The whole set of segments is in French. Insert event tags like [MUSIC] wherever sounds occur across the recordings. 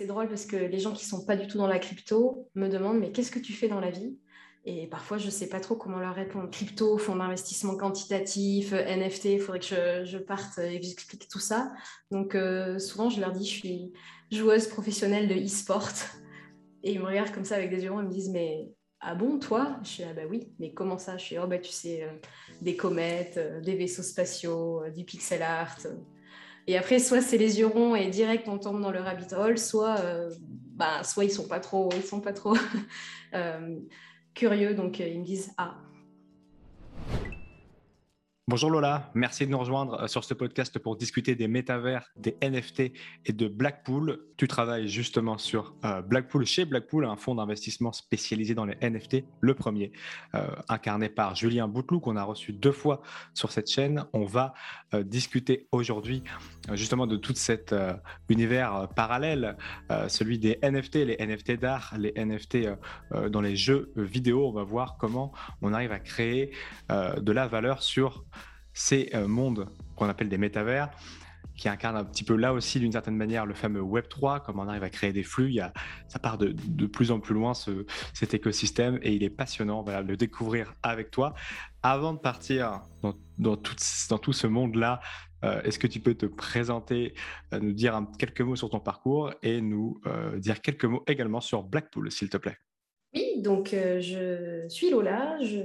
c'est drôle parce que les gens qui sont pas du tout dans la crypto me demandent mais qu'est-ce que tu fais dans la vie? Et parfois, je sais pas trop comment leur répondre. Crypto, fonds d'investissement quantitatif, NFT, il faudrait que je, parte et que j'explique tout ça. Donc, euh, souvent, je leur dis je suis joueuse professionnelle de e-sport. Et ils me regardent comme ça avec des yeux ronds me disent mais ah bon, toi? Je suis ah bah oui, mais comment ça? Je suis oh bah tu sais, euh, des comètes, euh, des vaisseaux spatiaux, du pixel art. Et après, soit c'est les yeux ronds et direct on tombe dans le rabbit hole, soit, euh, bah, soit ils sont pas trop, ils sont pas trop [LAUGHS] euh, curieux, donc euh, ils me disent ah Bonjour Lola, merci de nous rejoindre euh, sur ce podcast pour discuter des métavers, des NFT et de Blackpool. Tu travailles justement sur euh, Blackpool chez Blackpool, un fonds d'investissement spécialisé dans les NFT, le premier, euh, incarné par Julien Bouteloup, qu'on a reçu deux fois sur cette chaîne. On va discuter aujourd'hui justement de tout cet univers parallèle, celui des NFT, les NFT d'art, les NFT dans les jeux vidéo. On va voir comment on arrive à créer de la valeur sur ces euh, mondes qu'on appelle des métavers, qui incarnent un petit peu là aussi d'une certaine manière le fameux Web 3, comment on arrive à créer des flux. Ça part de, plus en plus loin ce, cet écosystème et il est passionnant de le découvrir avec toi. Avant de partir dans, dans, tout, dans tout ce monde-là, euh, est-ce que tu peux te présenter, euh, nous dire quelques mots sur ton parcours et nous dire quelques mots également sur Blackpool, s'il te plaît? Oui, donc euh, je suis Lola, je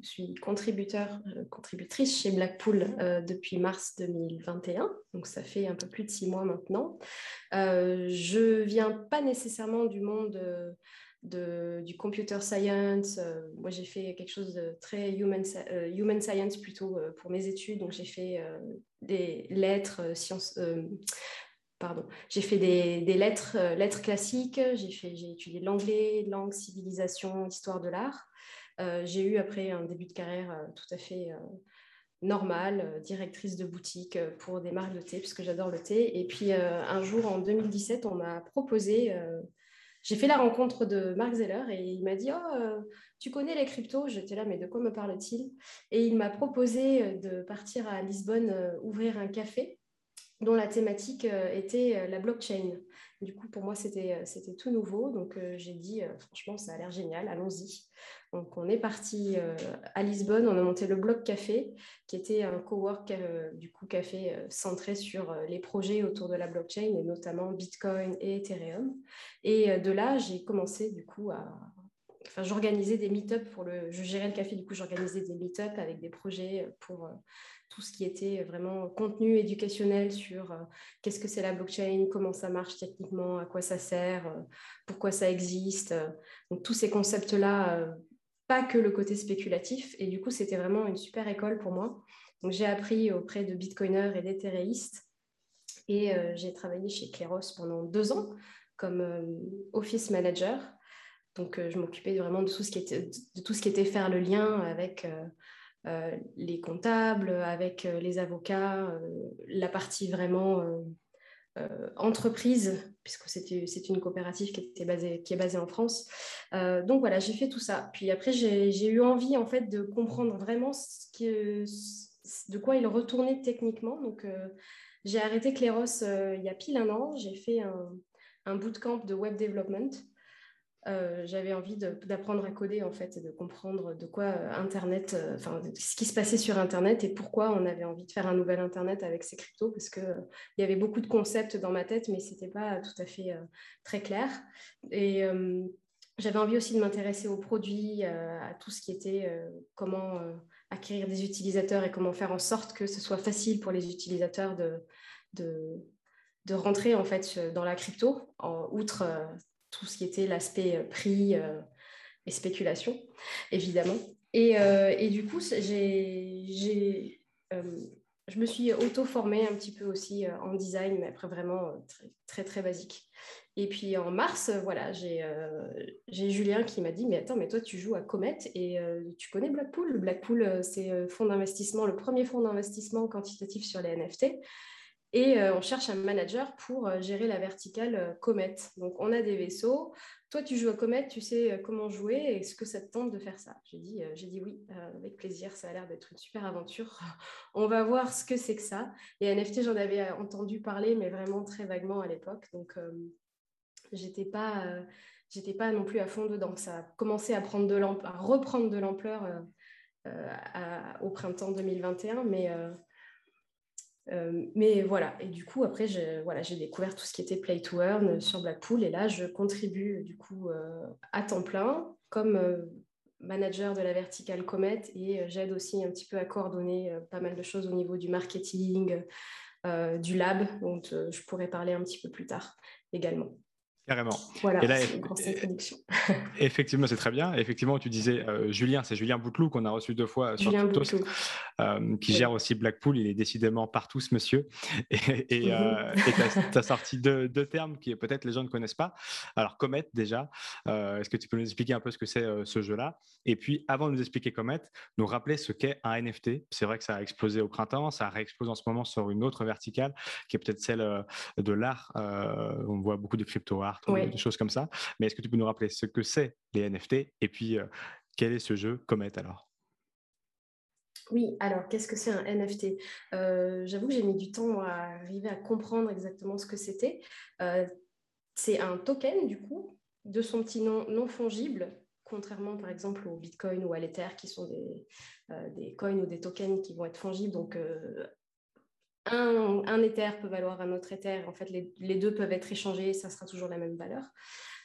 suis contributeur, euh, contributrice chez Blackpool euh, depuis mars 2021, donc ça fait un peu plus de six mois maintenant. je viens pas nécessairement du monde de, du computer science. moi, j'ai fait quelque chose de très human, human science plutôt pour mes études, donc j'ai fait des lettres, sciences j'ai fait des, lettres, euh, lettres classiques, j'ai, étudié l'anglais, langue, civilisation, histoire de l'art. Euh, j'ai eu après un début de carrière euh, tout à fait normal, directrice de boutique pour des marques de thé, puisque j'adore le thé. Et puis un jour, en 2017, on m'a proposé, j'ai fait la rencontre de Mark Zeller et il m'a dit, oh, tu connais les cryptos? J'étais là, mais de quoi me parle-t-il? Et il m'a proposé de partir à Lisbonne ouvrir un café dont la thématique euh, était euh, la blockchain. Du coup, pour moi, c'était, euh, tout nouveau. Donc, j'ai dit, franchement, ça a l'air génial, allons-y. Donc, on est parti à Lisbonne, on a monté le Bloc Café, qui était un cowork, du coup, café centré sur les projets autour de la blockchain, et notamment Bitcoin et Ethereum. Et de là, j'ai commencé, du coup, à, J'organisais des meet-up pour le. Je gérais le café, du coup, j'organisais des meet-up avec des projets pour tout ce qui était vraiment contenu éducationnel sur euh, qu'est-ce que c'est la blockchain, comment ça marche techniquement, à quoi ça sert, euh, pourquoi ça existe. Donc tous ces concepts-là, euh, pas que le côté spéculatif. Et du coup, c'était vraiment une super école pour moi. Donc j'ai appris auprès de bitcoiners et d'ethereistes. Et j'ai travaillé chez Kleros pendant deux ans comme office manager. Donc, je m'occupais vraiment de tout, ce qui était, de tout ce qui était faire le lien avec euh, les comptables, avec euh, les avocats, euh, la partie vraiment entreprise, puisque c'est une coopérative qui, était basée, qui est basée en France. donc voilà, j'ai fait tout ça. Puis après, j'ai eu envie en fait de comprendre vraiment de quoi il retournait techniquement. Donc j'ai arrêté Cléros il y a pile un an. J'ai fait un, un bootcamp de web development euh, j'avais envie d'apprendre à coder en fait et de comprendre de quoi euh, Internet, euh, ce qui se passait sur Internet et pourquoi on avait envie de faire un nouvel Internet avec ces cryptos parce que y avait beaucoup de concepts dans ma tête mais c'était pas tout à fait très clair. Et j'avais envie aussi de m'intéresser aux produits, à tout ce qui était comment acquérir des utilisateurs et comment faire en sorte que ce soit facile pour les utilisateurs de, de, de rentrer en fait dans la crypto, en, outre tout ce qui était l'aspect euh, prix euh, et spéculation, évidemment. Et, euh, et du coup, j'ai, je me suis auto-formée un petit peu aussi en design, mais après vraiment très, très, basique. Et puis en mars, voilà, j'ai Julien qui m'a dit Mais attends, mais toi, tu joues à Comet et tu connais Blackpool? Blackpool, c'est fonds d'investissement, le premier fonds d'investissement quantitatif sur les NFT. Et euh, on cherche un manager pour euh, gérer la verticale euh, Comet. Donc, on a des vaisseaux. Toi, tu joues à Comet, tu sais comment jouer. Est-ce que ça te tente de faire ça? J'ai dit, j'ai dit oui, avec plaisir. Ça a l'air d'être une super aventure. [LAUGHS] on va voir ce que c'est que ça. Et NFT, j'en avais entendu parler, mais vraiment très vaguement à l'époque. Donc, J'étais pas, j'étais pas non plus à fond dedans. Ça a commencé à, prendre de à reprendre de l'ampleur au printemps 2021, mais euh, mais voilà, et du coup, après, j'ai découvert tout ce qui était Play to Earn sur Blackpool, et là, je contribue du coup euh, à temps plein comme euh, manager de la verticale Comet, et j'aide aussi un petit peu à coordonner pas mal de choses au niveau du marketing, du lab, dont je pourrais parler un petit peu plus tard également. Carrément. Voilà, c'est une grosse introduction. [LAUGHS] Effectivement, c'est très bien. Effectivement, tu disais euh, Julien, c'est Julien Bouteloup qu'on a reçu deux fois sur Julien euh, qui gère aussi Blackpool. Il est décidément partout, ce monsieur. Et tu as, mhm. [LAUGHS] sorti deux, termes qui peut-être les gens ne connaissent pas. Alors, Comet, déjà, euh, est-ce que tu peux nous expliquer un peu ce que c'est ce jeu-là? Et puis, avant de nous expliquer Comet, nous rappeler ce qu'est un NFT. C'est vrai que ça a explosé au printemps, ça réexplose en ce moment sur une autre verticale, qui est peut-être celle de l'art. on voit beaucoup de crypto-art des choses comme ça. Mais est-ce que tu peux nous rappeler ce que c'est les NFT et puis euh, quel est ce jeu Comet alors? Oui, alors qu'est-ce que c'est un NFT euh, J'avoue que j'ai mis du temps à arriver à comprendre exactement ce que c'était. Euh, c'est un token, du coup, de son petit nom non fongible, contrairement par exemple au Bitcoin ou à l'Ether, qui sont des, des coins ou des tokens qui vont être fongibles. Donc, un, un, Ether peut valoir un autre Ether. En fait, les, deux peuvent être échangés, ça sera toujours la même valeur.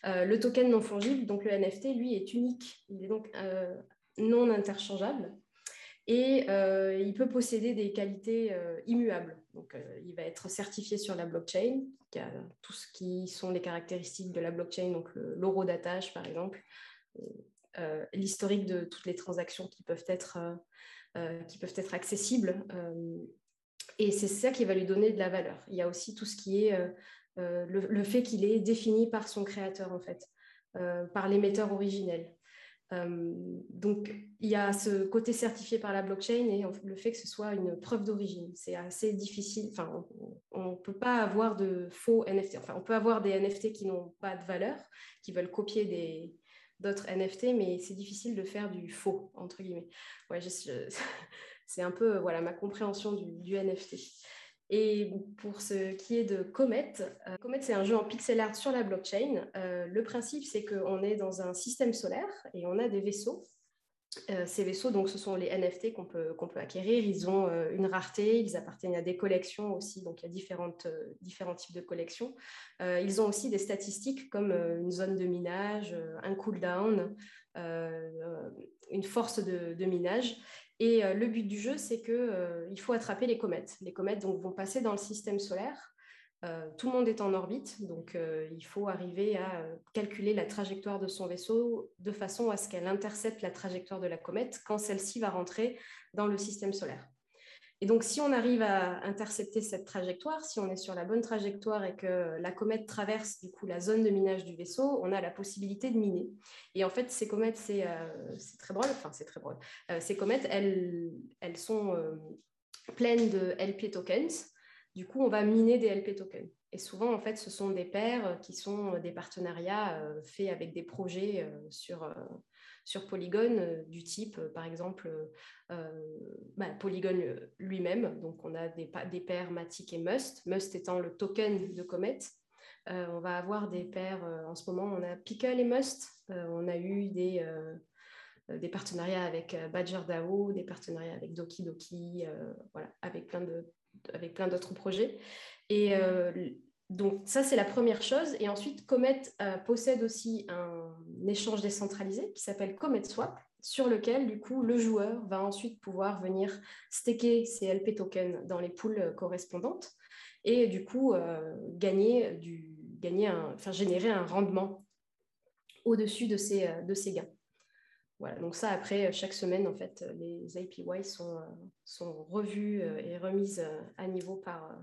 Euh, le token non fongible, donc le NFT, lui, est unique. Il est donc euh, non interchangeable et euh, il peut posséder des qualités immuables. Donc, il va être certifié sur la blockchain, qui a tout ce qui sont les caractéristiques de la blockchain, donc l'eurodatage, par exemple, l'historique de toutes les transactions qui peuvent être, qui peuvent être accessibles et c'est ça qui va lui donner de la valeur. Il y a aussi tout ce qui est euh, euh, le, fait qu'il est défini par son créateur, en fait, euh, par l'émetteur originel. donc, il y a ce côté certifié par la blockchain et le fait que ce soit une preuve d'origine. C'est assez difficile. Enfin, on ne peut pas avoir de faux NFT. Enfin, on peut avoir des NFT qui n'ont pas de valeur, qui veulent copier des, d'autres NFT, mais c'est difficile de faire du faux, entre guillemets. Ouais, [LAUGHS] c'est un peu voilà, ma compréhension du, NFT. Et pour ce qui est de Comet, euh, Comet, c'est un jeu en pixel art sur la blockchain. Euh, le principe, c'est qu'on est dans un système solaire et on a des vaisseaux. Euh, ces vaisseaux, donc, ce sont les NFT qu'on peut, peut acquérir. Ils ont une rareté, ils appartiennent à des collections aussi, donc il y a différents types de collections. ils ont aussi des statistiques comme une zone de minage, un cooldown, une force de minage. Et euh, le but du jeu, c'est qu'il euh, faut attraper les comètes. Les comètes vont passer dans le système solaire. Euh, tout le monde est en orbite, donc il faut arriver à calculer la trajectoire de son vaisseau de façon à ce qu'elle intercepte la trajectoire de la comète quand celle-ci va rentrer dans le système solaire. Et donc, si on arrive à intercepter cette trajectoire, si on est sur la bonne trajectoire et que la comète traverse du coup la zone de minage du vaisseau, on a la possibilité de miner. Et en fait, ces comètes, c'est euh, très drôle. Enfin, c'est très drôle. Euh, ces comètes, elles, elles sont euh, pleines de LP tokens. Du coup, on va miner des LP tokens. Et souvent, en fait, ce sont des paires qui sont des partenariats faits avec des projets sur sur Polygon euh, du type, euh, par exemple, euh, bah, Polygon lui-même. Donc, on a des, des paires Matic et Must, Must étant le token de Comet. on va avoir des paires, en ce moment, on a Pickle et Must. on a eu des, des partenariats avec Badger DAO, des partenariats avec Doki Doki, voilà, avec plein de avec plein d'autres projets. Et donc ça, c'est la première chose. Et ensuite, Comet euh, possède aussi un échange décentralisé qui s'appelle Comet Swap, sur lequel, du coup, le joueur va ensuite pouvoir venir staker ses LP tokens dans les poules correspondantes et du coup euh, gagner gagner générer un rendement au-dessus de ses, euh, de gains. Voilà, donc ça, après, chaque semaine, en fait, les APY sont, sont revus et remises à niveau par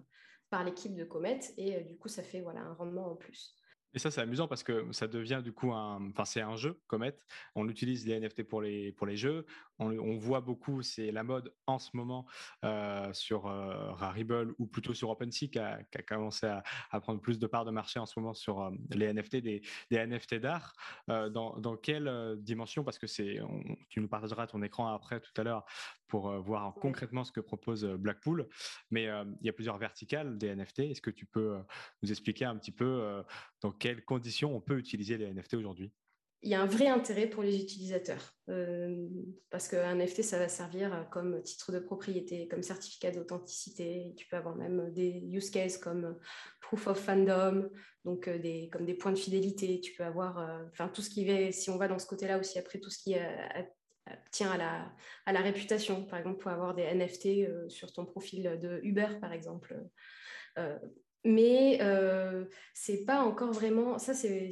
par l'équipe de Comet et euh, du coup ça fait voilà un rendement en plus. Et ça, c'est amusant parce que ça devient du coup un, enfin, c'est un jeu, Comet. On utilise les NFT pour les, pour les jeux. On, voit beaucoup, c'est la mode en ce moment euh, sur euh, Rarible ou plutôt sur OpenSea qui a, commencé à, prendre plus de parts de marché en ce moment sur euh, les NFT, des, NFT d'art. Dans, quelle dimension? Parce que c'est, tu nous partageras ton écran après tout à l'heure pour voir concrètement ce que propose Blackpool. Mais il y a plusieurs verticales des NFT. Est-ce que tu peux nous expliquer un petit peu dans quelles conditions on peut utiliser les NFT aujourd'hui? Il y a un vrai intérêt pour les utilisateurs euh, parce qu'un NFT, ça va servir comme titre de propriété, comme certificat d'authenticité. Tu peux avoir même des use cases comme proof of fandom, donc euh, des, comme des points de fidélité. Tu peux avoir, euh, enfin, tout ce qui va, si on va dans ce côté-là aussi, après tout ce qui tient à la, à la réputation. Par exemple, pour avoir des NFT sur ton profil de Uber, par exemple mais euh, c'est pas encore vraiment. Ça, c'est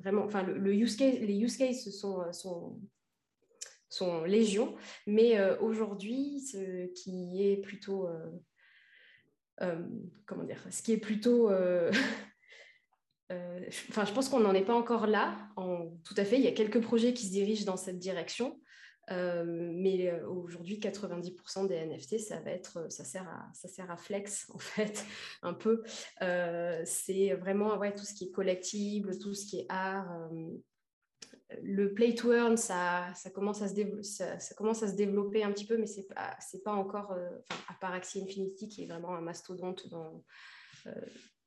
vraiment. Enfin, le, use case, les use cases sont, sont, sont légion, mais euh, aujourd'hui, ce qui est plutôt. Euh, euh, comment dire Ce qui est plutôt. [LAUGHS] Enfin, je pense qu'on n'en est pas encore là. Tout à fait, il y a quelques projets qui se dirigent dans cette direction. Euh, mais euh, aujourd'hui, 90% des NFT, ça va être, ça sert à, ça sert à flex [LAUGHS] en fait, un peu. Euh, c'est vraiment ouais, tout ce qui est collectible, tout ce qui est art. le play to earn, ça, ça, commence à se développer un petit peu, mais c'est pas, pas encore, à part Axie Infinity qui est vraiment un mastodonte dans,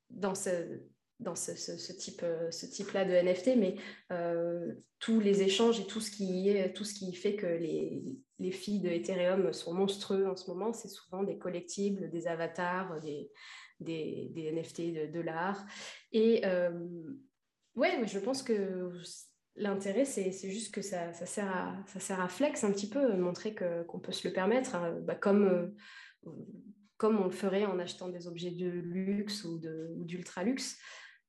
dans ce dans ce, type, euh, ce type-là de NFT, mais euh, tous les échanges et tout ce qui, tout ce qui fait que les, les filles de Ethereum sont monstrueux en ce moment, c'est souvent des collectibles, des avatars, des, des, NFT de, l'art. Et euh, ouais, je pense que l'intérêt, c'est, juste que ça, ça, sert à, ça sert à flex un petit peu, montrer qu'on peut se le permettre, hein, bah, comme comme on le ferait en achetant des objets de luxe ou d'ultra luxe.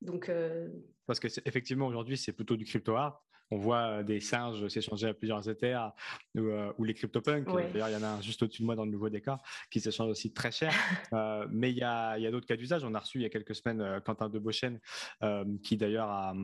Donc, euh, Parce que effectivement, aujourd'hui, c'est plutôt du crypto art. On voit euh, des singes s'échanger à plusieurs Ethers ou, euh, ou les CryptoPunks. D'ailleurs, il y en a un juste au-dessus de moi dans le nouveau décor qui s'échange aussi très cher. [LAUGHS] mais il y a, d'autres cas d'usage. On a reçu il y a quelques semaines Quentin Debochen, qui d'ailleurs a,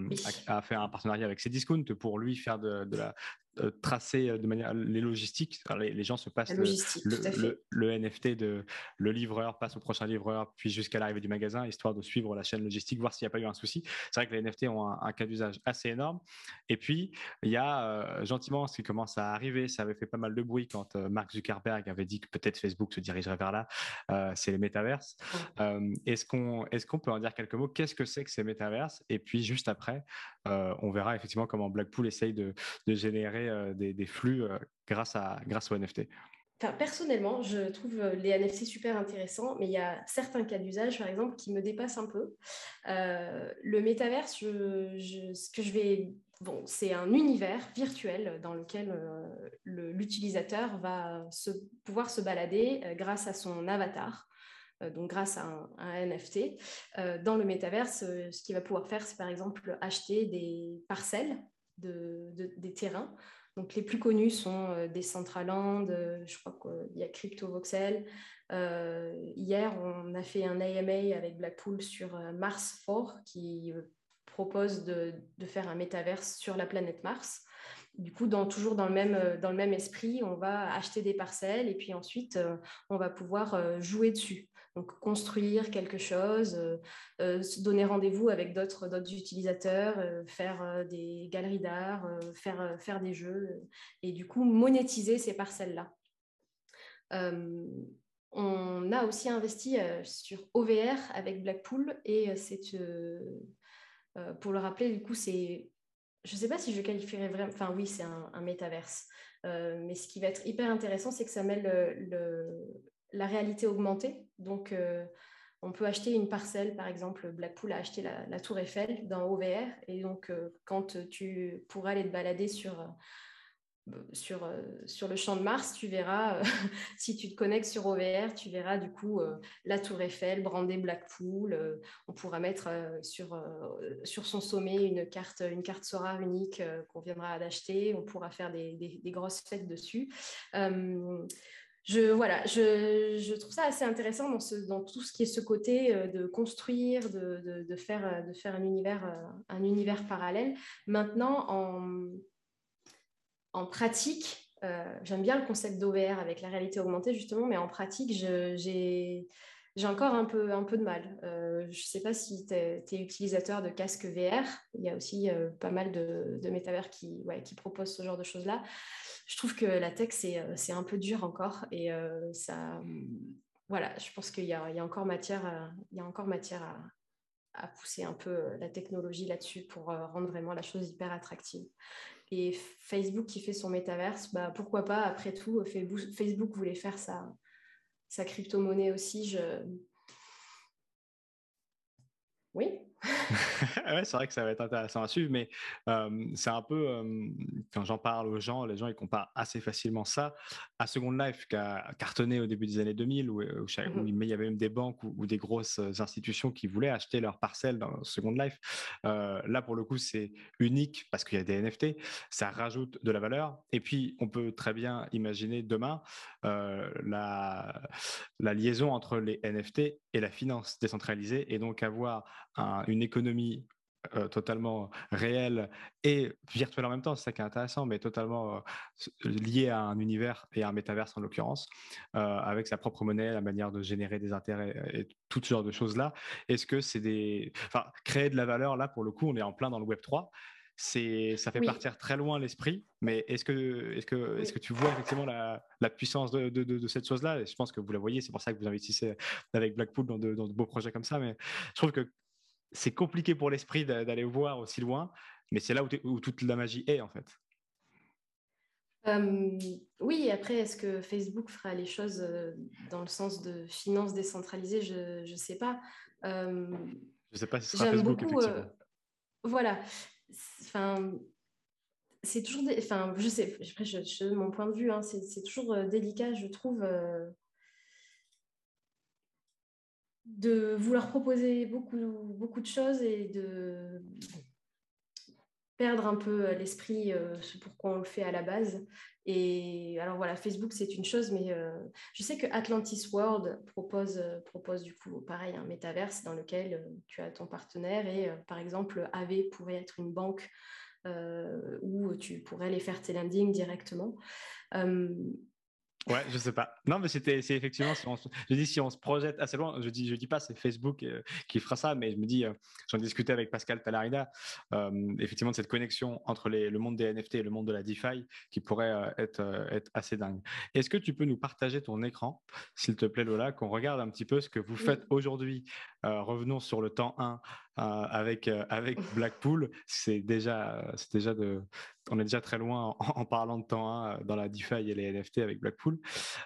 a, fait un partenariat avec Cdiscount pour lui faire de, de la euh, tracer euh, de manière les logistiques. les, gens se passent le, le, NFT de le livreur passe au prochain livreur, puis jusqu'à l'arrivée du magasin, histoire de suivre la chaîne logistique, voir s'il n'y a pas eu un souci. C'est vrai que les NFT ont un, cas d'usage assez énorme. Et puis il y a euh, gentiment ce qui commence à arriver. Ça avait fait pas mal de bruit quand Mark Zuckerberg avait dit que peut-être Facebook se dirigerait vers là. c'est les métaverses. est-ce qu'on est-ce qu'on peut en dire quelques mots? Qu'est-ce que c'est que ces métaverses? Et puis juste après, on verra effectivement comment Blackpool essaye de, de générer euh, des, flux euh, grâce, à, aux NFT personnellement, je trouve euh, les NFT super intéressants, mais il y a certains cas d'usage, par exemple, qui me dépassent un peu. le métaverse, ce que je vais... Bon, c'est un univers virtuel dans lequel l'utilisateur va se, pouvoir se balader grâce à son avatar. Donc, grâce à un, NFT. dans le métaverse, ce qu'il va pouvoir faire, c'est par exemple acheter des parcelles de, des terrains donc, les plus connus sont euh, Decentraland, euh, je crois qu'il y a CryptoVoxel. Euh, hier, on a fait un AMA avec Blackpool sur Mars 4 qui propose de, faire un métaverse sur la planète Mars. Du coup, toujours dans le, même, dans le même esprit, on va acheter des parcelles et puis ensuite, on va pouvoir jouer dessus. Donc, construire quelque chose, se donner rendez-vous avec d'autres utilisateurs, faire des galeries d'art, faire, faire des jeux et du coup, monétiser ces parcelles-là. on a aussi investi sur OVR avec Blackpool et c'est euh, pour le rappeler, du coup, c'est. Je ne sais pas si je qualifierais vraiment. Enfin, oui, c'est un, métaverse. Euh, mais ce qui va être hyper intéressant, c'est que ça mêle le, la réalité augmentée. Donc, euh, on peut acheter une parcelle, par exemple, Blackpool a acheté la, Tour Eiffel dans OVR. Et donc, quand tu pourras aller te balader sur sur, euh, sur le champ de Mars, tu verras, euh, [LAUGHS] si tu te connectes sur OVR, tu verras du coup euh, la tour Eiffel, brandée Blackpool. on pourra mettre sur, sur son sommet une carte, une carte Sora unique qu'on viendra d'acheter. On pourra faire des, des, grosses fêtes dessus. Je, voilà, je, trouve ça assez intéressant dans, ce, tout ce qui est ce côté de construire, de, faire, de faire un univers, un univers parallèle. Maintenant, en pratique, J'aime bien le concept d'OVR avec la réalité augmentée, justement, mais en pratique, j'ai encore un peu, de mal. je ne sais pas si tu es, utilisateur de casque VR. Il y a aussi pas mal de, métavers qui proposent ce genre de choses-là. Je trouve que la tech, c'est un peu dur encore. Et ça, voilà, je pense qu'il y, y, a encore matière, à, il y a encore matière à, pousser un peu la technologie là-dessus pour rendre vraiment la chose hyper attractive. Et Facebook qui fait son métaverse, bah, pourquoi pas, après tout, Facebook voulait faire sa, sa crypto-monnaie aussi. Je... Oui, [LAUGHS] ouais, c'est vrai que ça va être intéressant à suivre, mais euh, c'est un peu, euh, quand j'en parle aux gens, les gens ils comparent assez facilement ça à Second Life qui a cartonné au début des années 2000, où, où, mmh il y avait même des banques ou, des grosses institutions qui voulaient acheter leurs parcelles dans Second Life. Euh, là, pour le coup, c'est unique parce qu'il y a des NFT, ça rajoute de la valeur. Et puis, on peut très bien imaginer demain la, la liaison entre les NFT et la finance décentralisée, et donc avoir un, une économie euh, totalement réelle et virtuelle en même temps, c'est ça qui est intéressant, mais totalement euh, lié à un univers et à un métaverse en l'occurrence, euh, avec sa propre monnaie, la manière de générer des intérêts et tout ce genre de choses-là. Est-ce que c'est des... Enfin, créer de la valeur, là, pour le coup, on est en plein dans le Web 3. C'est, ça fait partir très loin l'esprit, mais est-ce que, est-ce que, est-ce que tu vois effectivement la, la puissance de, de, de, cette chose-là? Je pense que vous la voyez, c'est pour ça que vous investissez avec Blackpool dans de, dans de beaux projets comme ça, mais je trouve que c'est compliqué pour l'esprit d'aller voir aussi loin, mais c'est là où, toute la magie est en fait. Euh, oui, après, est-ce que Facebook fera les choses euh, dans le sens de finances décentralisées Je ne sais pas. Euh, je ne sais pas si ce sera Facebook, beaucoup, voilà. Enfin, c'est toujours... Enfin, je sais, après, je, mon point de vue, hein, c'est toujours délicat, je trouve de vouloir proposer beaucoup, de choses et de perdre un peu l'esprit, euh, ce pourquoi on le fait à la base. Et alors voilà, Facebook, c'est une chose, mais euh, je sais que Atlantis World propose, euh, propose du coup, pareil, un métaverse dans lequel tu as ton partenaire et par exemple, AV pourrait être une banque où tu pourrais aller faire tes landings directement. Ouais, je sais pas. Non, mais c'était, c'est effectivement, si on, je dis si on se projette assez loin, je dis, je dis pas c'est Facebook euh, qui fera ça, mais je me dis, euh, j'en discutais avec Pascal Talarida, euh, effectivement, de cette connexion entre les, le monde des NFT et le monde de la DeFi qui pourrait être, être assez dingue. Est-ce que tu peux nous partager ton écran, s'il te plaît, Lola, qu'on regarde un petit peu ce que vous faites aujourd'hui? Revenons sur le temps 1 avec, avec Blackpool. C'est déjà, on est déjà très loin en, parlant de temps 1 dans la DeFi et les NFT avec Blackpool.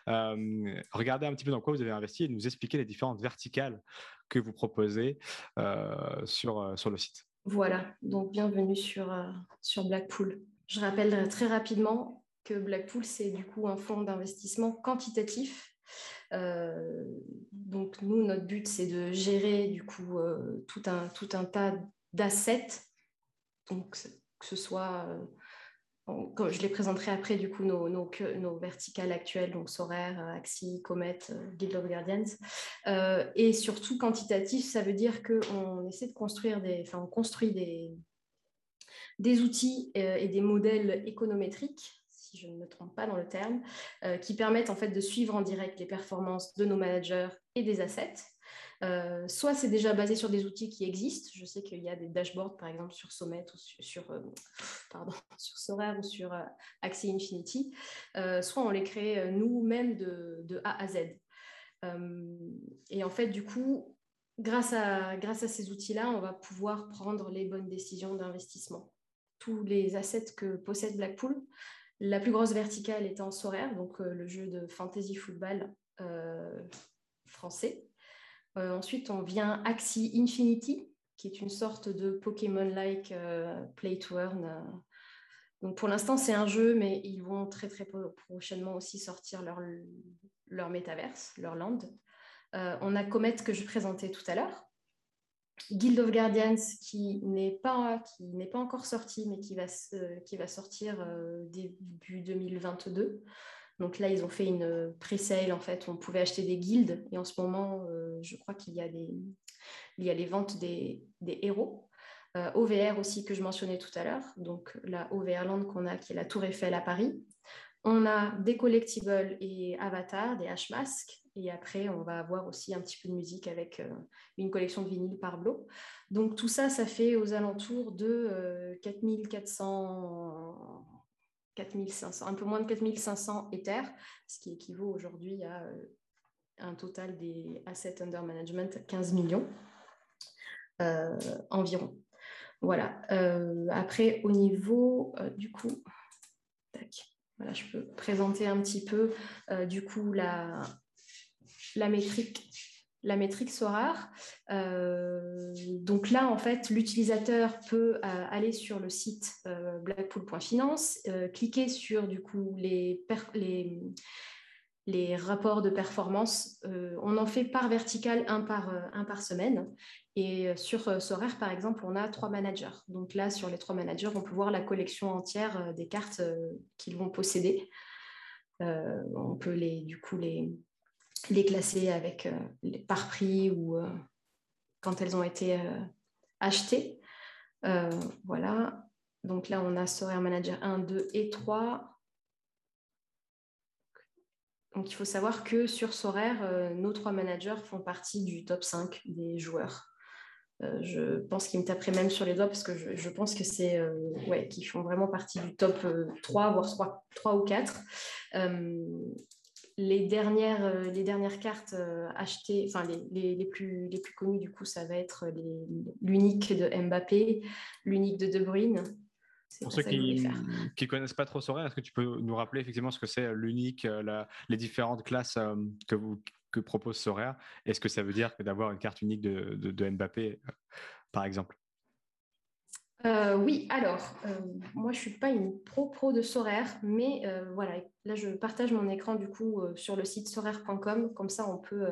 Euh, regardez un petit peu dans quoi vous avez investi et nous expliquer les différentes verticales que vous proposez euh, sur, euh, sur le site. Voilà, donc bienvenue sur, sur Blackpool. Je rappelle très rapidement que Blackpool, c'est du coup un fonds d'investissement quantitatif donc nous, notre but, c'est de gérer du coup tout, un, tout un tas d'assets, donc que ce soit je les présenterai après, du coup, nos, nos, verticales actuelles, donc Sorare, Axie, Comet, euh, Guild of Guardians. Euh, et surtout, quantitatif, ça veut dire qu'on essaie de construire des, enfin, on construit des, des outils euh, et des modèles économétriques, je ne me trompe pas dans le terme, qui permettent en fait de suivre en direct les performances de nos managers et des assets. Euh, soit c'est déjà basé sur des outils qui existent. Je sais qu'il y a des dashboards, par exemple, sur Sommet ou sur, euh, [LAUGHS] pardon, [LAUGHS] sur Sorare ou sur euh, Axie Infinity. soit on les crée nous-mêmes de, A à Z. et en fait, du coup, grâce à, grâce à ces outils-là, on va pouvoir prendre les bonnes décisions d'investissement. Tous les assets que possède Blackpool, la plus grosse verticale étant Sorare, donc le jeu de fantasy football français. Euh, ensuite, on vient Axie Infinity, qui est une sorte de Pokémon-like euh, play to earn. Euh. Donc pour l'instant, c'est un jeu, mais ils vont très très prochainement aussi sortir leur, leur métaverse, leur land. on a Comet que je présentais tout à l'heure. Guild of Guardians qui n'est pas, qui n'est pas encore sorti, mais qui va, qui va sortir début 2022. Donc là, ils ont fait une pre-sale, en fait, on pouvait acheter des guildes. Et en ce moment, euh, je crois qu'il y, a des, il y a les ventes des, héros. Euh, OVR aussi, que je mentionnais tout à l'heure. Donc la OVR Land qu'on a, qui est la Tour Eiffel à Paris. On a des collectibles et avatars, des hashmasks. Et après, on va avoir aussi un petit peu de musique avec une collection de vinyles par bloc. Donc tout ça, ça fait aux alentours de 4400 4500, un peu moins de 4500 Ethers, ce qui équivaut aujourd'hui à euh, un total des assets under management 15 millions euh, environ. Voilà. Euh, après, au niveau du coup, voilà, je peux présenter un petit peu du coup la, la métrique la métrique SORAR. Euh, donc là, en fait, l'utilisateur peut euh, aller sur le site euh, blackpool.finance, cliquer sur du coup les, les, rapports de performance. on en fait par vertical, un par, un par semaine. Et sur SORAR, par exemple, on a trois managers. Donc là, sur les trois managers, on peut voir la collection entière des cartes qu'ils vont posséder. on peut les, du coup les, les classer avec euh, par prix ou euh, quand elles ont été euh, achetées. voilà. Donc là, on a Sorare Manager 1, 2 et 3. Donc il faut savoir que sur Sorare, nos trois managers font partie du top 5 des joueurs. je pense qu'ils me taperaient même sur les doigts parce que je, pense que c'est ouais, qu'ils font vraiment partie du top 3, voire 3, 3 ou 4 les dernières, euh, les dernières cartes euh, achetées, enfin les, les, plus, les plus connues du coup, ça va être l'unique de Mbappé, l'unique de De Bruyne. Pour ceux qui ne connaissent pas trop Sorare, est-ce que tu peux nous rappeler effectivement ce que c'est euh, l'unique, les différentes classes que, vous, que propose Sorare Est-ce que ça veut dire que d'avoir une carte unique de, de Mbappé, par exemple? Euh, oui, alors, euh, moi je ne suis pas une pro-pro de Sorare, mais euh, voilà, là je partage mon écran du coup sur le site sorare.com, comme ça on peut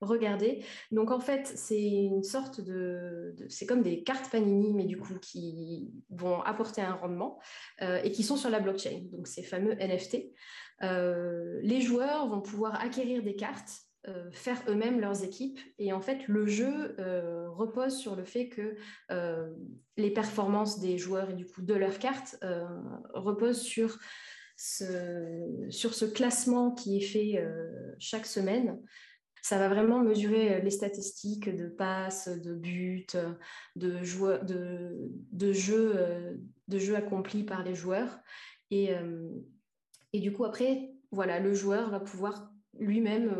regarder. Donc en fait, c'est une sorte de, C'est comme des cartes Panini, mais du coup qui vont apporter un rendement et qui sont sur la blockchain, donc ces fameux NFT. les joueurs vont pouvoir acquérir des cartes euh, faire eux-mêmes leurs équipes. Et en fait, le jeu euh, repose sur le fait que euh, les performances des joueurs et du coup de leurs cartes reposent sur ce, sur ce classement qui est fait chaque semaine. Ça va vraiment mesurer les statistiques de passes, de buts, de, de, de, jeux, de jeux accomplis par les joueurs. Et, et du coup, après, voilà, le joueur va pouvoir lui-même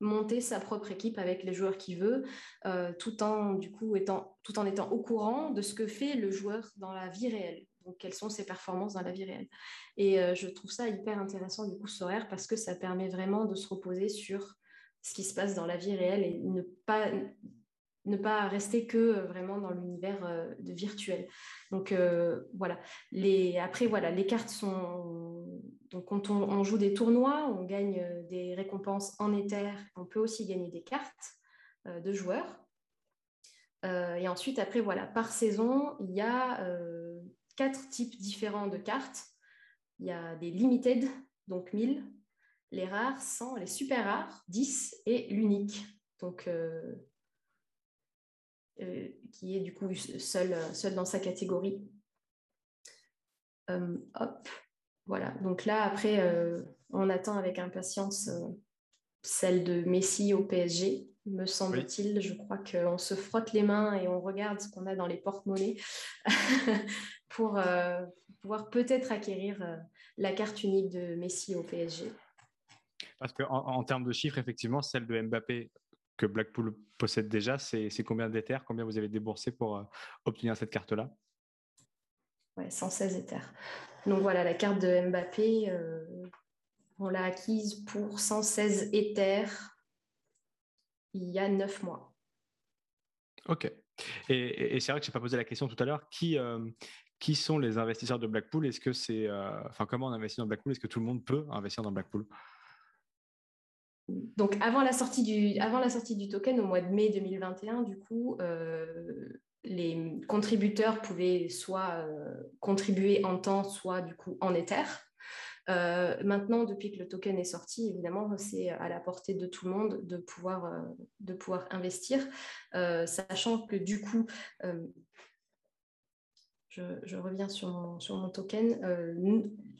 monter sa propre équipe avec les joueurs qu'il veut, euh, tout en du coup étant tout en étant au courant de ce que fait le joueur dans la vie réelle. Donc quelles sont ses performances dans la vie réelle. Et euh, je trouve ça hyper intéressant du coup Sorare parce que ça permet vraiment de se reposer sur ce qui se passe dans la vie réelle et ne pas ne pas rester que euh, vraiment dans l'univers virtuel. Donc voilà. Les, après voilà, les cartes sont donc, quand on, joue des tournois, on gagne euh, des récompenses en Ether. On peut aussi gagner des cartes euh, de joueurs. Euh, et ensuite, après, voilà, par saison, il y a quatre types différents de cartes. Il y a des limited, donc 1000, les rares, 100, les super rares, 10 et l'unique. Donc, qui est du coup seul, seul dans sa catégorie. hop. Voilà, donc là, après, euh, on attend avec impatience euh, celle de Messi au PSG, me semble-t-il. Je crois qu'on se frotte les mains et on regarde ce qu'on a dans les porte-monnaies [LAUGHS] pour euh, pouvoir peut-être acquérir la carte unique de Messi au PSG. Parce qu'en en, termes de chiffres, effectivement, celle de Mbappé que Blackpool possède déjà, c'est combien d'Ethers Combien vous avez déboursé pour obtenir cette carte-là? Ouais, 116 Ethers. Donc voilà, la carte de Mbappé, euh, on l'a acquise pour 116 Ethers il y a neuf mois. Ok. Et, c'est vrai que je n'ai pas posé la question tout à l'heure. Qui, euh, qui sont les investisseurs de Blackpool? Est-ce que c'est, euh, enfin, comment on investit dans Blackpool? Est-ce que tout le monde peut investir dans Blackpool? Donc avant la, sortie du, avant la sortie du token au mois de mai 2021, du coup, les contributeurs pouvaient soit euh, contribuer en temps, soit du coup en Ether. Euh, maintenant, depuis que le token est sorti, évidemment, c'est à la portée de tout le monde de pouvoir, euh, de pouvoir investir, sachant que du coup, je, reviens sur mon, sur mon token.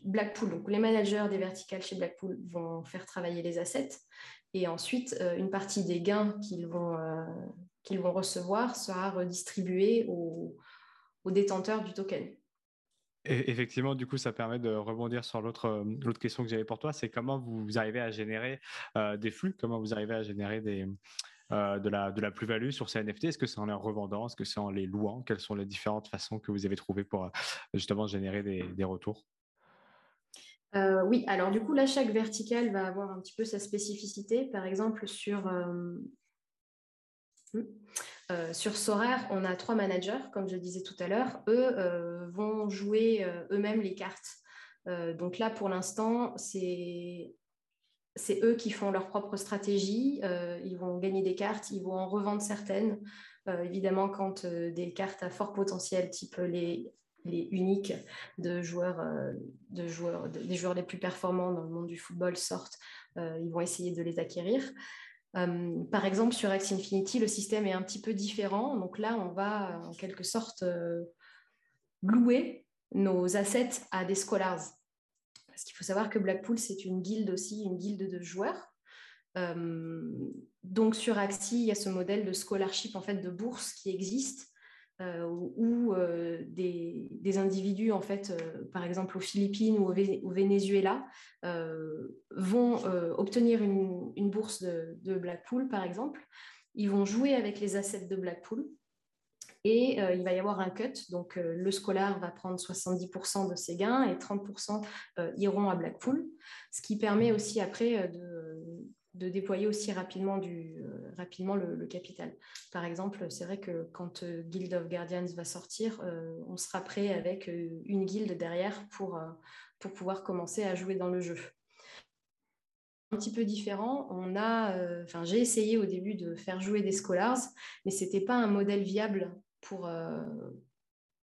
Blackpool, donc les managers des verticales chez Blackpool vont faire travailler les assets et ensuite une partie des gains qu'ils vont, qu'ils vont recevoir sera redistribuée aux, aux détenteurs du token. Et effectivement, du coup, ça permet de rebondir sur l'autre euh, question que j'avais pour toi, c'est comment vous arrivez à générer euh, des flux, comment vous arrivez à générer des, euh, de la, de la plus-value sur ces NFT Est-ce que c'est en les revendant? Est-ce que c'est en les louant? Quelles sont les différentes façons que vous avez trouvées pour justement générer des, des retours? Oui, alors du coup, là, chaque verticale va avoir un petit peu sa spécificité. Par exemple, sur, euh, sur Sorare, on a trois managers, comme je disais tout à l'heure. Eux euh, vont jouer euh, eux-mêmes les cartes. donc là, pour l'instant, c'est eux qui font leur propre stratégie. ils vont gagner des cartes, ils vont en revendre certaines. évidemment, quand des cartes à fort potentiel, type les, les uniques de joueurs, de joueurs, des joueurs les plus performants dans le monde du football sortent, ils vont essayer de les acquérir. Euh, par exemple, sur Axie Infinity, le système est un petit peu différent. Donc là, on va en quelque sorte euh, louer nos assets à des scholars. Parce qu'il faut savoir que Blackpool, c'est une guilde aussi, une guilde de joueurs. Euh, donc sur Axie, il y a ce modèle de scholarship, en fait, de bourse qui existe euh, où euh, des, individus, en fait, euh, par exemple aux Philippines ou au, Venezuela, vont obtenir une, bourse de, Blackpool, par exemple. Ils vont jouer avec les assets de Blackpool. Et il va y avoir un cut, donc le scolar va prendre 70% de ses gains et 30% iront à Blackpool, ce qui permet aussi après de, de déployer aussi rapidement, du, euh, rapidement le, capital. Par exemple, c'est vrai que quand euh, Guild of Guardians va sortir, euh, on sera prêt avec une guilde derrière pour, pour pouvoir commencer à jouer dans le jeu. Un petit peu différent, on a, j'ai essayé au début de faire jouer des scholars, mais ce n'était pas un modèle viable pour,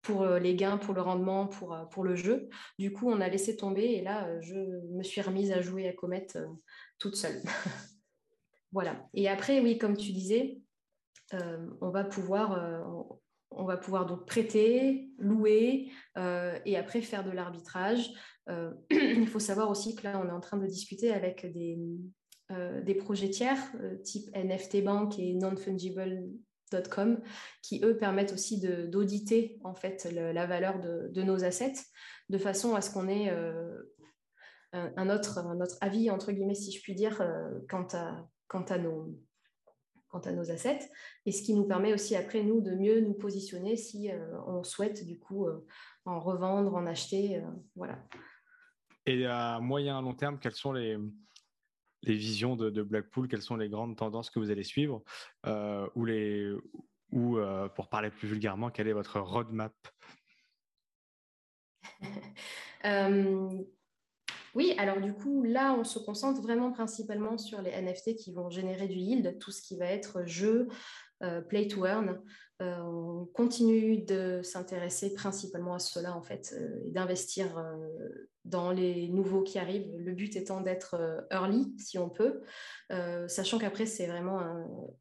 pour les gains, pour le rendement, pour, pour le jeu. Du coup, on a laissé tomber et là, je me suis remise à jouer à Comet toute seule. [LAUGHS] voilà. Et après, oui, comme tu disais, euh, on va pouvoir, euh, on va pouvoir donc prêter, louer euh, et après faire de l'arbitrage. [CLEARS THROAT] il faut savoir aussi que là, on est en train de discuter avec des, des projets tiers type NFT Bank et qui eux permettent aussi d'auditer en fait la valeur de, nos assets de façon à ce qu'on ait un, autre, un autre avis, entre guillemets, si je puis dire, euh, quant, à, quant, à nos, assets, et ce qui nous permet aussi après, nous, de mieux nous positionner si euh, on souhaite, du coup, euh, en revendre, en acheter, voilà. Et à moyen, à long terme, quelles sont les, les visions de, Blackpool Quelles sont les grandes tendances que vous allez suivre ou, les, ou pour parler plus vulgairement, quelle est votre roadmap? [LAUGHS] Oui, alors du coup, là, on se concentre vraiment principalement sur les NFT qui vont générer du yield, tout ce qui va être jeu, euh, play to earn. Euh, on continue de s'intéresser principalement à cela, en fait, euh, et d'investir dans les nouveaux qui arrivent. Le but étant d'être early, si on peut, sachant qu'après, c'est vraiment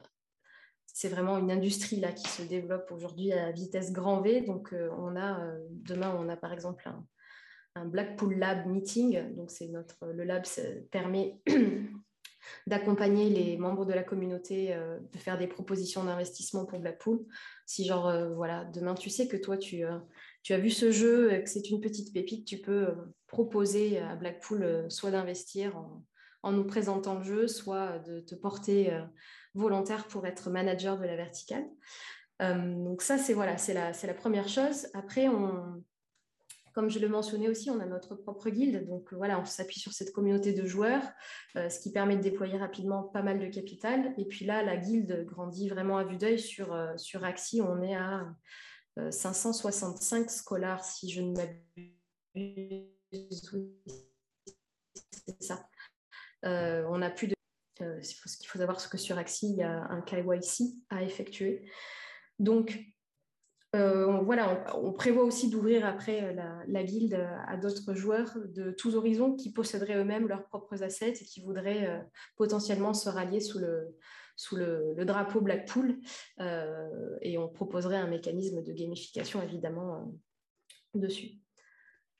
c'est vraiment une industrie là qui se développe aujourd'hui à vitesse grand V. Donc, on a demain, on a par exemple un, un Blackpool Lab Meeting. Donc, c'est notre, le lab permet [CLEARS THROAT] d'accompagner les membres de la communauté, euh, de faire des propositions d'investissement pour Blackpool. Si genre, euh, voilà, demain tu sais que toi tu, euh, tu as vu ce jeu, que c'est une petite pépite, tu peux proposer à Blackpool soit d'investir en, en, nous présentant le jeu, soit de te porter volontaire pour être manager de la verticale. donc ça, c'est voilà, la, la première chose. Après, on, comme je le mentionnais aussi, on a notre propre guilde. Donc voilà, on s'appuie sur cette communauté de joueurs, euh, ce qui permet de déployer rapidement pas mal de capital. Et puis là, la guilde grandit vraiment à vue d'œil. Sur, euh, sur Axie, on est à 565 euh, scholars, si je ne m'abuse. c'est ça. on a plus de. ce qu'il faut savoir, c'est que sur Axie, il y a un KYC à effectuer. Donc, euh, on, prévoit aussi d'ouvrir après euh, la, guilde à d'autres joueurs de tous horizons qui posséderaient eux-mêmes leurs propres assets et qui voudraient euh, potentiellement se rallier sous le, drapeau Blackpool. et on proposerait un mécanisme de gamification, évidemment, dessus.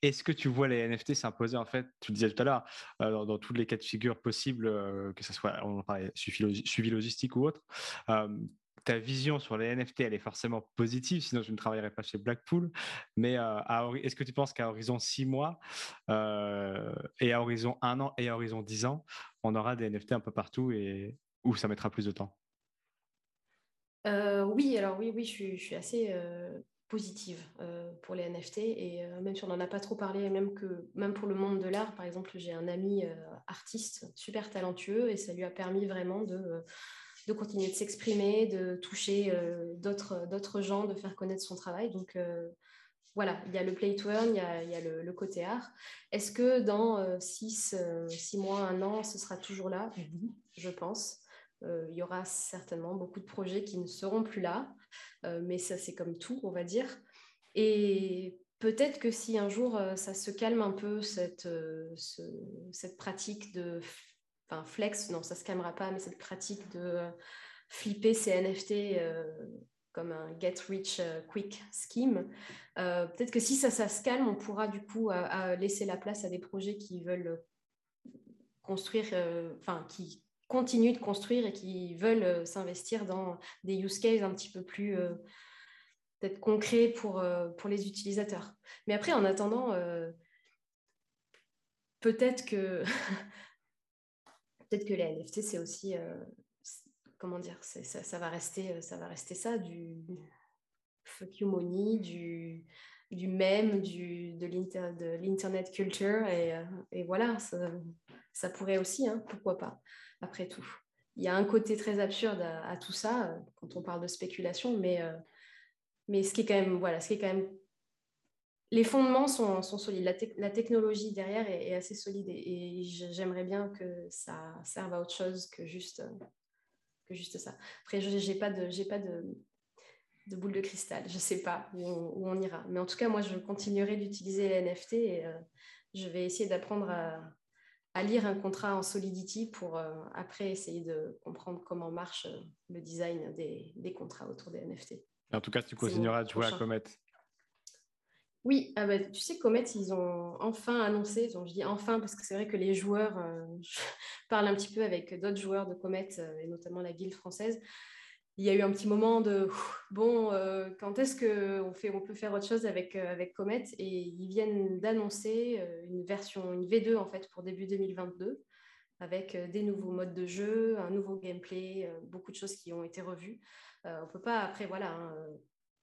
Est-ce que tu vois les NFT s'imposer en fait, tu le disais tout à l'heure, euh, dans, tous les cas de figure possibles, euh, que ce soit parlait, suivi, logistique ou autre, euh, ta vision sur les NFT, elle est forcément positive, sinon je ne travaillerais pas chez Blackpool. Mais est-ce que tu penses qu'à horizon 6 mois et à horizon 1 an et à horizon 10 ans, on aura des NFT un peu partout et où ça mettra plus de temps? Oui, alors oui, oui, je suis assez positive euh, pour les NFT et euh, même si on n'en a pas trop parlé, même, que, même pour le monde de l'art, par exemple, j'ai un ami euh, artiste super talentueux et ça lui a permis vraiment de, de continuer de s'exprimer, de toucher d'autres gens, de faire connaître son travail. Donc voilà, il y a le play to earn, il y a, il y a le, côté art. Est-ce que dans 6 six, mois, un an, ce sera toujours là? Oui, je pense. il y aura certainement beaucoup de projets qui ne seront plus là. Euh, mais ça, c'est comme tout, on va dire. Et peut-être que si un jour euh, ça se calme un peu, cette, euh, cette pratique de. Enfin, flex, non, ça se calmera pas, mais cette pratique de flipper ces NFT comme un get rich quick scheme. Peut-être que si ça, ça se calme, on pourra du coup laisser la place à des projets qui veulent construire, enfin, qui, continuent de construire et qui veulent euh, s'investir dans des use cases un petit peu plus euh, peut-être concrets pour, euh, pour les utilisateurs. Mais après, en attendant, peut-être que [LAUGHS] peut-être que les NFT, c'est aussi comment dire, ça, va rester, ça va rester ça, du fuck you money, du, du mème, du, de l'internet culture, et, et voilà, ça, pourrait aussi, hein, pourquoi pas après tout. Il y a un côté très absurde à, tout ça euh, quand on parle de spéculation, mais, euh, mais ce qui est quand même, voilà, ce qui est quand même les fondements sont, sont solides. La, technologie derrière est, assez solide et, j'aimerais bien que ça serve à autre chose que juste, que juste ça. Après, je n'ai pas, de, pas de, de, boule de cristal. Je ne sais pas où on, ira. Mais en tout cas, moi, je continuerai d'utiliser les NFT et euh, je vais essayer d'apprendre à, à lire un contrat en Solidity pour euh, après essayer de comprendre comment marche euh, le design des, des, contrats autour des NFT. En tout cas, tu continueras de jouer à Comet. Oui, ah bah, tu sais, Comet, ils ont enfin annoncé, donc je dis enfin parce que c'est vrai que les joueurs, euh, [LAUGHS] je parle un petit peu avec d'autres joueurs de Comet, et notamment la guilde française, il y a eu un petit moment de bon, euh, quand est-ce qu'on on peut faire autre chose avec, euh, avec Comet Et ils viennent d'annoncer euh, une version, une V2 en fait pour début 2022 avec des nouveaux modes de jeu, un nouveau gameplay, beaucoup de choses qui ont été revues. on ne peut pas, après, voilà, hein,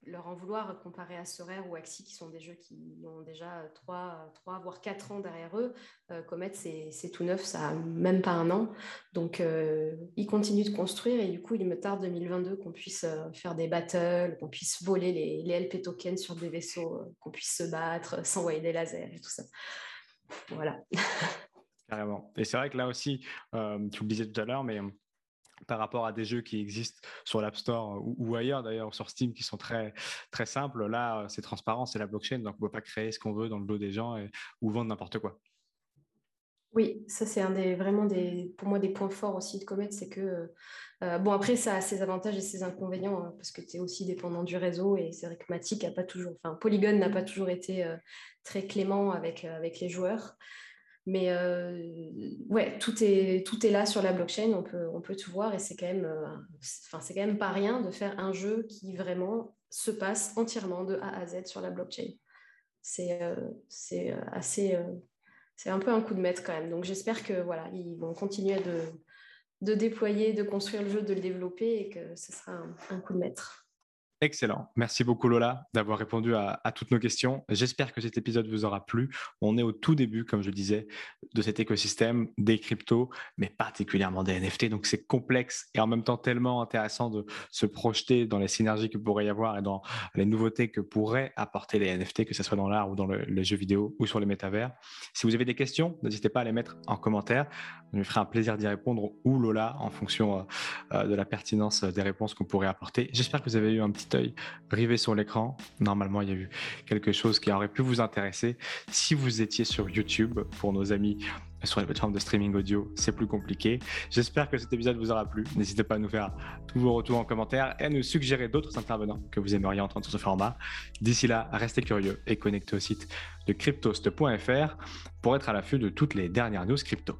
leur en vouloir comparé à Sorare ou Axie, qui sont des jeux qui ont déjà 3, 3 voire 4 ans derrière eux. Euh, Comet, c'est tout neuf, ça n'a même pas un an. Donc, euh, ils continuent de construire et du coup, il me tarde 2022 qu'on puisse euh, faire des battles, qu'on puisse voler les, les, LP tokens sur des vaisseaux, euh, qu'on puisse se battre, [LAUGHS] s'envoyer des lasers et tout ça. Voilà. [LAUGHS] Carrément. Et c'est vrai que là aussi, tu le disais tout à l'heure, mais par rapport à des jeux qui existent sur l'App Store ou, ailleurs d'ailleurs sur Steam qui sont très très simples. Là, c'est transparent, c'est la blockchain, donc on ne peut pas créer ce qu'on veut dans le dos des gens ou vendre n'importe quoi. Oui, ça c'est un des vraiment des pour moi des points forts aussi de Comet, c'est que euh, bon après ça a ses avantages et ses inconvénients hein, parce que tu es aussi dépendant du réseau et c'est vrai que Matic a pas toujours, enfin Polygon n'a pas toujours été euh, très clément avec euh, avec les joueurs. Mais euh, ouais, tout est, tout est là sur la blockchain, on peut, on peut tout voir et c'est quand, même, euh, enfin, quand même pas rien de faire un jeu qui vraiment se passe entièrement de A à Z sur la blockchain. C'est, euh, assez. c'est un peu un coup de maître quand même. Donc j'espère que voilà, ils vont continuer de, de déployer, de construire le jeu, de le développer et que ce sera un coup de maître. Excellent. Merci beaucoup Lola d'avoir répondu à, toutes nos questions. J'espère que cet épisode vous aura plu. On est au tout début, comme je disais, de cet écosystème des cryptos, mais particulièrement des NFT. Donc c'est complexe et en même temps tellement intéressant de se projeter dans les synergies que pourrait y avoir et dans les nouveautés que pourraient apporter les NFT, que ce soit dans l'art ou dans le, les jeux vidéo ou sur les métavers. Si vous avez des questions, n'hésitez pas à les mettre en commentaire. Je me ferai un plaisir d'y répondre ou Lola en fonction euh, euh, de la pertinence des réponses qu'on pourrait apporter. J'espère que vous avez eu un petit œil rivé sur l'écran. Normalement, il y a eu quelque chose qui aurait pu vous intéresser. Si vous étiez sur YouTube, pour nos amis sur les plateformes de streaming audio, c'est plus compliqué. J'espère que cet épisode vous aura plu. N'hésitez pas à nous faire tous vos retours en commentaire et à nous suggérer d'autres intervenants que vous aimeriez entendre sur ce format. D'ici là, restez curieux et connectez au site de cryptost.fr pour être à l'affût de toutes les dernières news crypto.